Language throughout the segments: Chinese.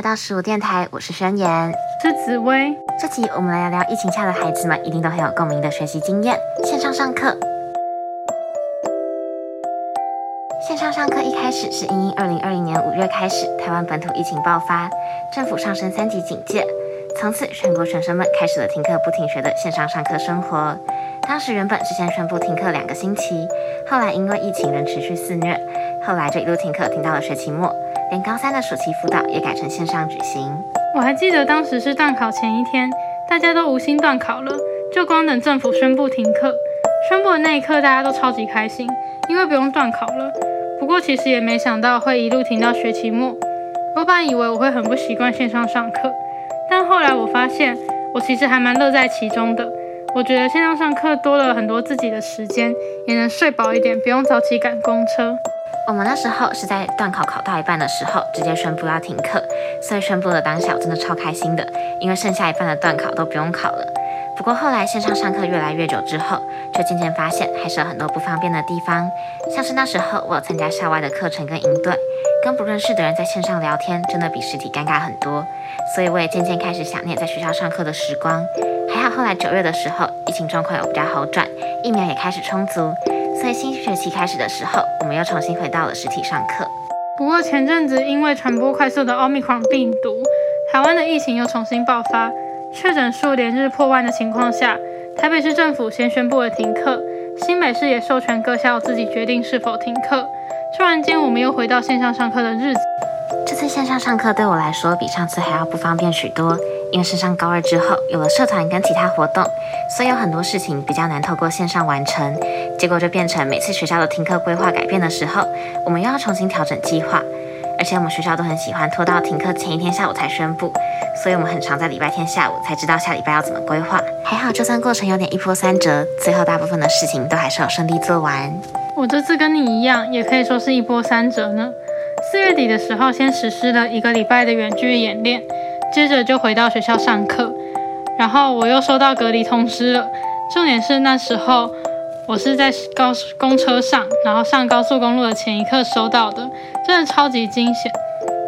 来到十五电台，我是宣言，是紫薇。这集我们来聊聊疫情下的孩子们一定都很有共鸣的学习经验——线上上课。线上上课一开始是因二零二零年五月开始，台湾本土疫情爆发，政府上升三级警戒，从此全国学生们开始了停课不停学的线上上课生活。当时原本是先宣布停课两个星期，后来因为疫情仍持续肆虐，后来就一路停课停到了学期末。连高三的暑期辅导也改成线上举行。我还记得当时是断考前一天，大家都无心断考了，就光等政府宣布停课。宣布的那一刻，大家都超级开心，因为不用断考了。不过其实也没想到会一路停到学期末。我本以为我会很不习惯线上上课，但后来我发现我其实还蛮乐在其中的。我觉得线上上课多了很多自己的时间，也能睡饱一点，不用早起赶公车。我们那时候是在段考考到一半的时候，直接宣布要停课，所以宣布的当下我真的超开心的，因为剩下一半的段考都不用考了。不过后来线上上课越来越久之后，就渐渐发现还是有很多不方便的地方，像是那时候我有参加校外的课程跟营队，跟不认识的人在线上聊天，真的比实体尴尬很多，所以我也渐渐开始想念在学校上课的时光。还好后来九月的时候，疫情状况有比较好转，疫苗也开始充足。在新学期开始的时候，我们又重新回到了实体上课。不过前阵子因为传播快速的奥密克戎病毒，台湾的疫情又重新爆发，确诊数连日破万的情况下，台北市政府先宣布了停课，新北市也授权各校自己决定是否停课。突然间，我们又回到线上上课的日子。这次线上上课对我来说比上次还要不方便许多。因为升上高二之后，有了社团跟其他活动，所以有很多事情比较难透过线上完成。结果就变成每次学校的停课规划改变的时候，我们又要重新调整计划。而且我们学校都很喜欢拖到停课前一天下午才宣布，所以我们很常在礼拜天下午才知道下礼拜要怎么规划。还好，就算过程有点一波三折，最后大部分的事情都还是有顺利做完。我这次跟你一样，也可以说是一波三折呢。四月底的时候，先实施了一个礼拜的远距演练。接着就回到学校上课，然后我又收到隔离通知了。重点是那时候我是在高公车上，然后上高速公路的前一刻收到的，真的超级惊险。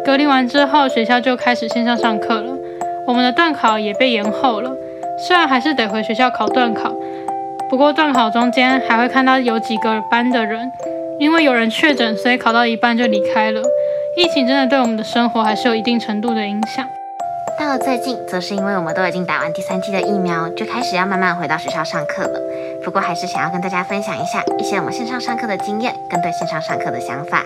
隔离完之后，学校就开始线上上课了。我们的段考也被延后了，虽然还是得回学校考段考，不过段考中间还会看到有几个班的人，因为有人确诊，所以考到一半就离开了。疫情真的对我们的生活还是有一定程度的影响。到了最近，则是因为我们都已经打完第三剂的疫苗，就开始要慢慢回到学校上课了。不过，还是想要跟大家分享一下一些我们线上上课的经验，跟对线上上课的想法。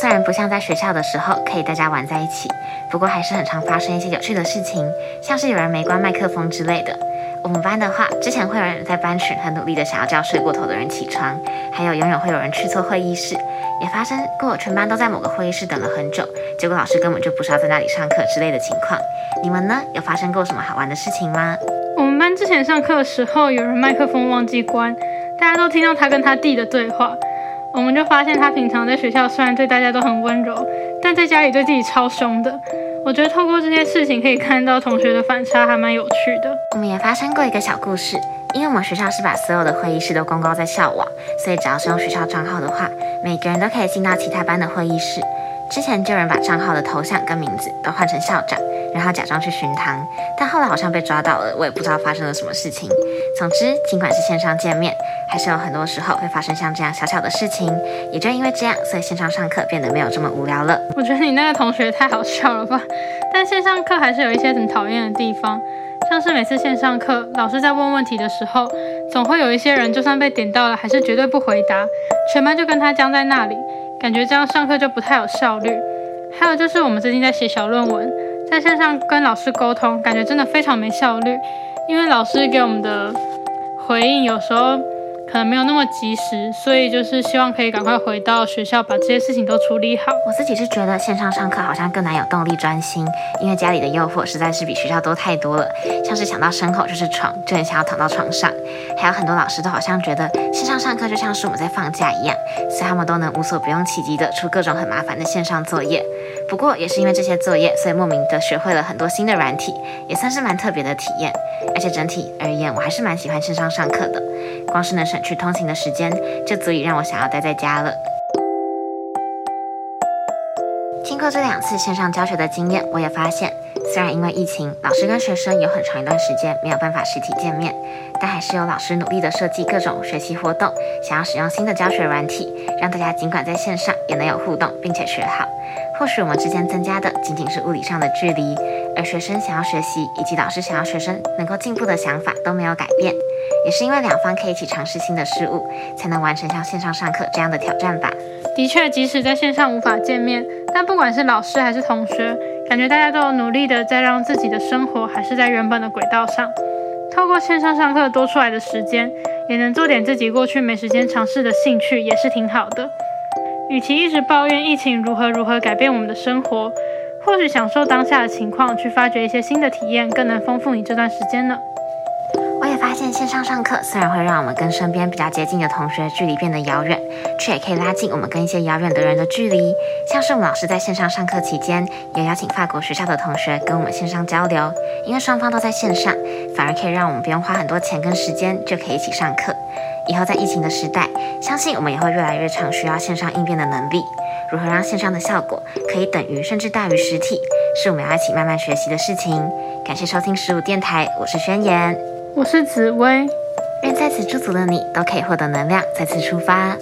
虽然不像在学校的时候可以大家玩在一起，不过还是很常发生一些有趣的事情，像是有人没关麦克风之类的。我们班的话，之前会有人在班群很努力的想要叫睡过头的人起床，还有永远会有人去错会议室。也发生过全班都在某个会议室等了很久，结果老师根本就不是要在那里上课之类的情况。你们呢？有发生过什么好玩的事情吗？我们班之前上课的时候，有人麦克风忘记关，大家都听到他跟他弟的对话。我们就发现他平常在学校虽然对大家都很温柔，但在家里对自己超凶的。我觉得透过这件事情可以看到同学的反差，还蛮有趣的。我们也发生过一个小故事。因为我们学校是把所有的会议室都公告在校网，所以只要是用学校账号的话，每个人都可以进到其他班的会议室。之前就有人把账号的头像跟名字都换成校长，然后假装去巡堂，但后来好像被抓到了，我也不知道发生了什么事情。总之，尽管是线上见面，还是有很多时候会发生像这样小小的事情。也就因为这样，所以线上上课变得没有这么无聊了。我觉得你那个同学太好笑了吧？但线上课还是有一些很讨厌的地方。像是每次线上课，老师在问问题的时候，总会有一些人就算被点到了，还是绝对不回答，全班就跟他僵在那里，感觉这样上课就不太有效率。还有就是我们最近在写小论文，在线上跟老师沟通，感觉真的非常没效率，因为老师给我们的回应有时候。可能没有那么及时，所以就是希望可以赶快回到学校，把这些事情都处理好。我自己是觉得线上上课好像更难有动力专心，因为家里的诱惑实在是比学校多太多了。像是想到身后就是床，就很想要躺到床上。还有很多老师都好像觉得线上上课就像是我们在放假一样，所以他们都能无所不用其极的出各种很麻烦的线上作业。不过也是因为这些作业，所以莫名的学会了很多新的软体，也算是蛮特别的体验。而且整体而言，我还是蛮喜欢线上上课的，光是能省去通勤的时间，就足以让我想要待在家了。经过这两次线上教学的经验，我也发现，虽然因为疫情，老师跟学生有很长一段时间没有办法实体见面，但还是有老师努力的设计各种学习活动，想要使用新的教学软体，让大家尽管在线上也能有互动，并且学好。或许我们之间增加的仅仅是物理上的距离，而学生想要学习以及老师想要学生能够进步的想法都没有改变。也是因为两方可以一起尝试新的事物，才能完成像线上上课这样的挑战吧。的确，即使在线上无法见面，但不管是老师还是同学，感觉大家都有努力的在让自己的生活还是在原本的轨道上。透过线上上课多出来的时间，也能做点自己过去没时间尝试的兴趣，也是挺好的。与其一直抱怨疫情如何如何改变我们的生活，或许享受当下的情况，去发掘一些新的体验，更能丰富你这段时间呢。我也发现线上上课虽然会让我们跟身边比较接近的同学距离变得遥远，却也可以拉近我们跟一些遥远的人的距离。像是我们老师在线上上课期间，也邀请法国学校的同学跟我们线上交流，因为双方都在线上，反而可以让我们不用花很多钱跟时间就可以一起上课。以后在疫情的时代，相信我们也会越来越常需要线上应变的能力。如何让线上的效果可以等于甚至大于实体，是我们要一起慢慢学习的事情。感谢收听十五电台，我是宣言。我是紫薇，愿在此驻足的你都可以获得能量，再次出发。